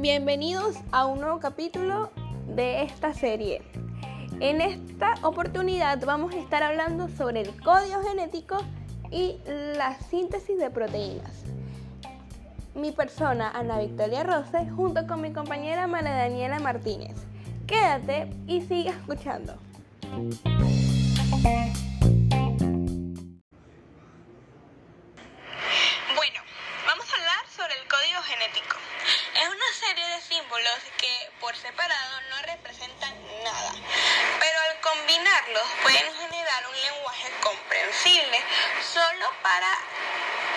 Bienvenidos a un nuevo capítulo de esta serie. En esta oportunidad vamos a estar hablando sobre el código genético y la síntesis de proteínas. Mi persona, Ana Victoria Rose, junto con mi compañera María Daniela Martínez. Quédate y sigue escuchando. Pueden generar un lenguaje comprensible solo para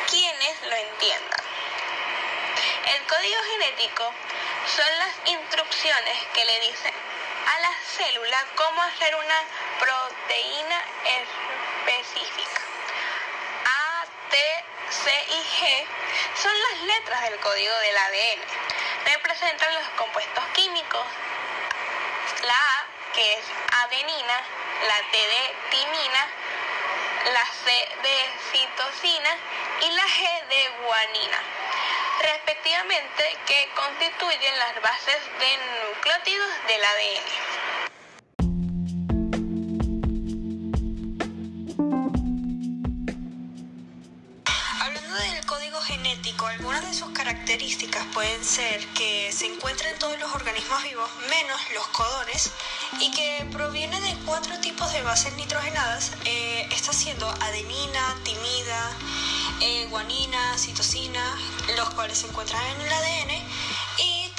quienes lo entiendan. El código genético son las instrucciones que le dicen a la célula cómo hacer una proteína específica. A, T, C y G son las letras del código del ADN. Representan los compuestos químicos. La A, que es adenina, la T de timina, la C de citosina y la G de guanina respectivamente, que constituyen las bases de nucleótidos del ADN. Características pueden ser que se encuentra en todos los organismos vivos, menos los codones, y que proviene de cuatro tipos de bases nitrogenadas, eh, está siendo adenina, timida, eh, guanina, citosina, los cuales se encuentran en el ADN, y,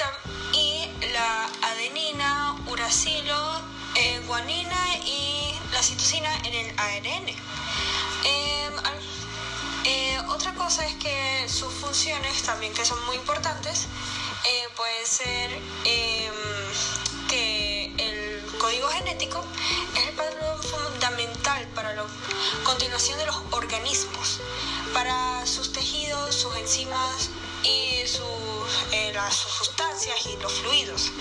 y la adenina, uracilo, eh, guanina y la citosina en el ARN. Eh, otra cosa es que sus funciones también que son muy importantes eh, puede ser eh, que el código genético es el patrón fundamental para la continuación de los organismos, para sus tejidos, sus enzimas y sus, las, sus sustancias y los fluidos,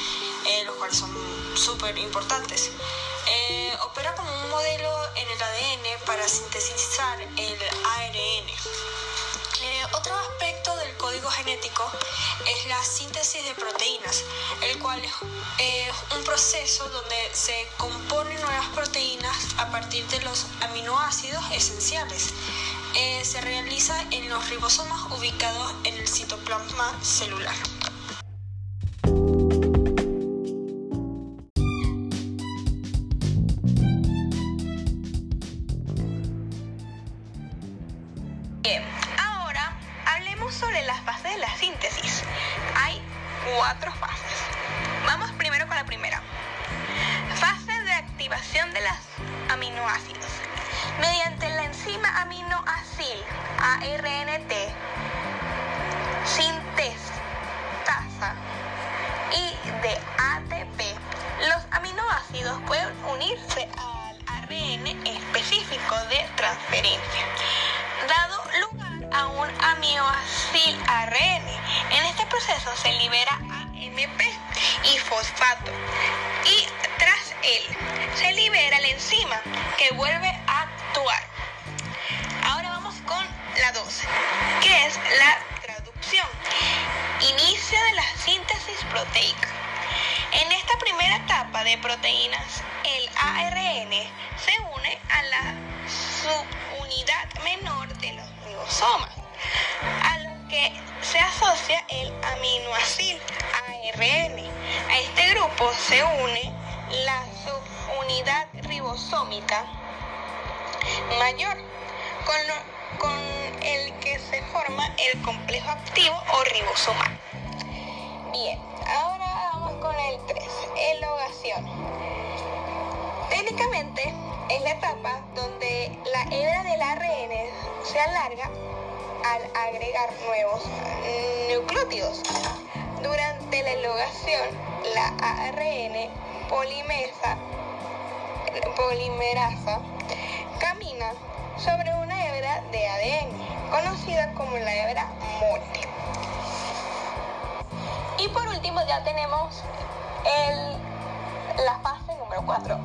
los cuales son súper importantes. Eh, opera como un modelo en el ADN para sintetizar el ARN. Otro aspecto del código genético es la síntesis de proteínas, el cual es un proceso donde se componen nuevas proteínas a partir de los aminoácidos esenciales. Eh, se realiza en los ribosomas ubicados en el citoplasma celular. Sobre las fases de la síntesis. Hay cuatro fases. Vamos primero con la primera. Fase de activación de los aminoácidos. Mediante la enzima aminoacil ARNT, proceso se libera AMP y fosfato y tras él se libera la enzima que vuelve a actuar. Ahora vamos con la 12, que es la traducción. Inicio de la síntesis proteica. En esta primera etapa de proteínas, el ARN se une a la subunidad menor de los ribosomas, a lo que se asocia el grupo se une la subunidad ribosómica mayor, con, con el que se forma el complejo activo o ribosomal. Bien, ahora vamos con el 3, elogación. Técnicamente es la etapa donde la hebra del ARN se alarga al agregar nuevos nucleótidos. Durante la elogación, la ARN polimesa, polimerasa camina sobre una hebra de ADN, conocida como la hebra Morte. Y por último ya tenemos el, la fase número 4,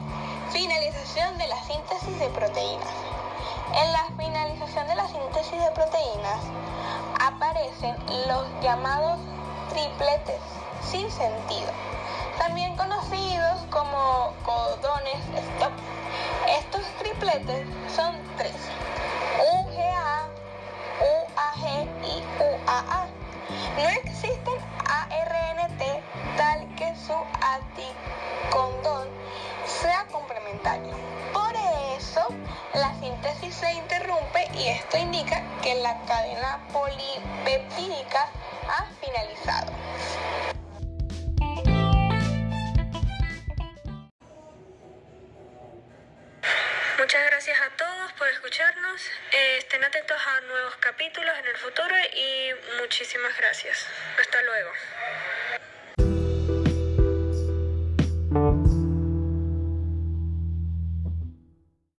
finalización de la síntesis de proteínas. En la finalización de la síntesis de proteínas aparecen los llamados tripletes sin sentido, también conocidos como codones stop. Estos tripletes son tres, UGA, UAG y UAA. No existen ARNT tal que su anticondón sea complementario. Por eso la síntesis se interrumpe y esto indica que la cadena polipeptídica ha finalizado. Escucharnos. Estén atentos a nuevos capítulos en el futuro y muchísimas gracias. Hasta luego.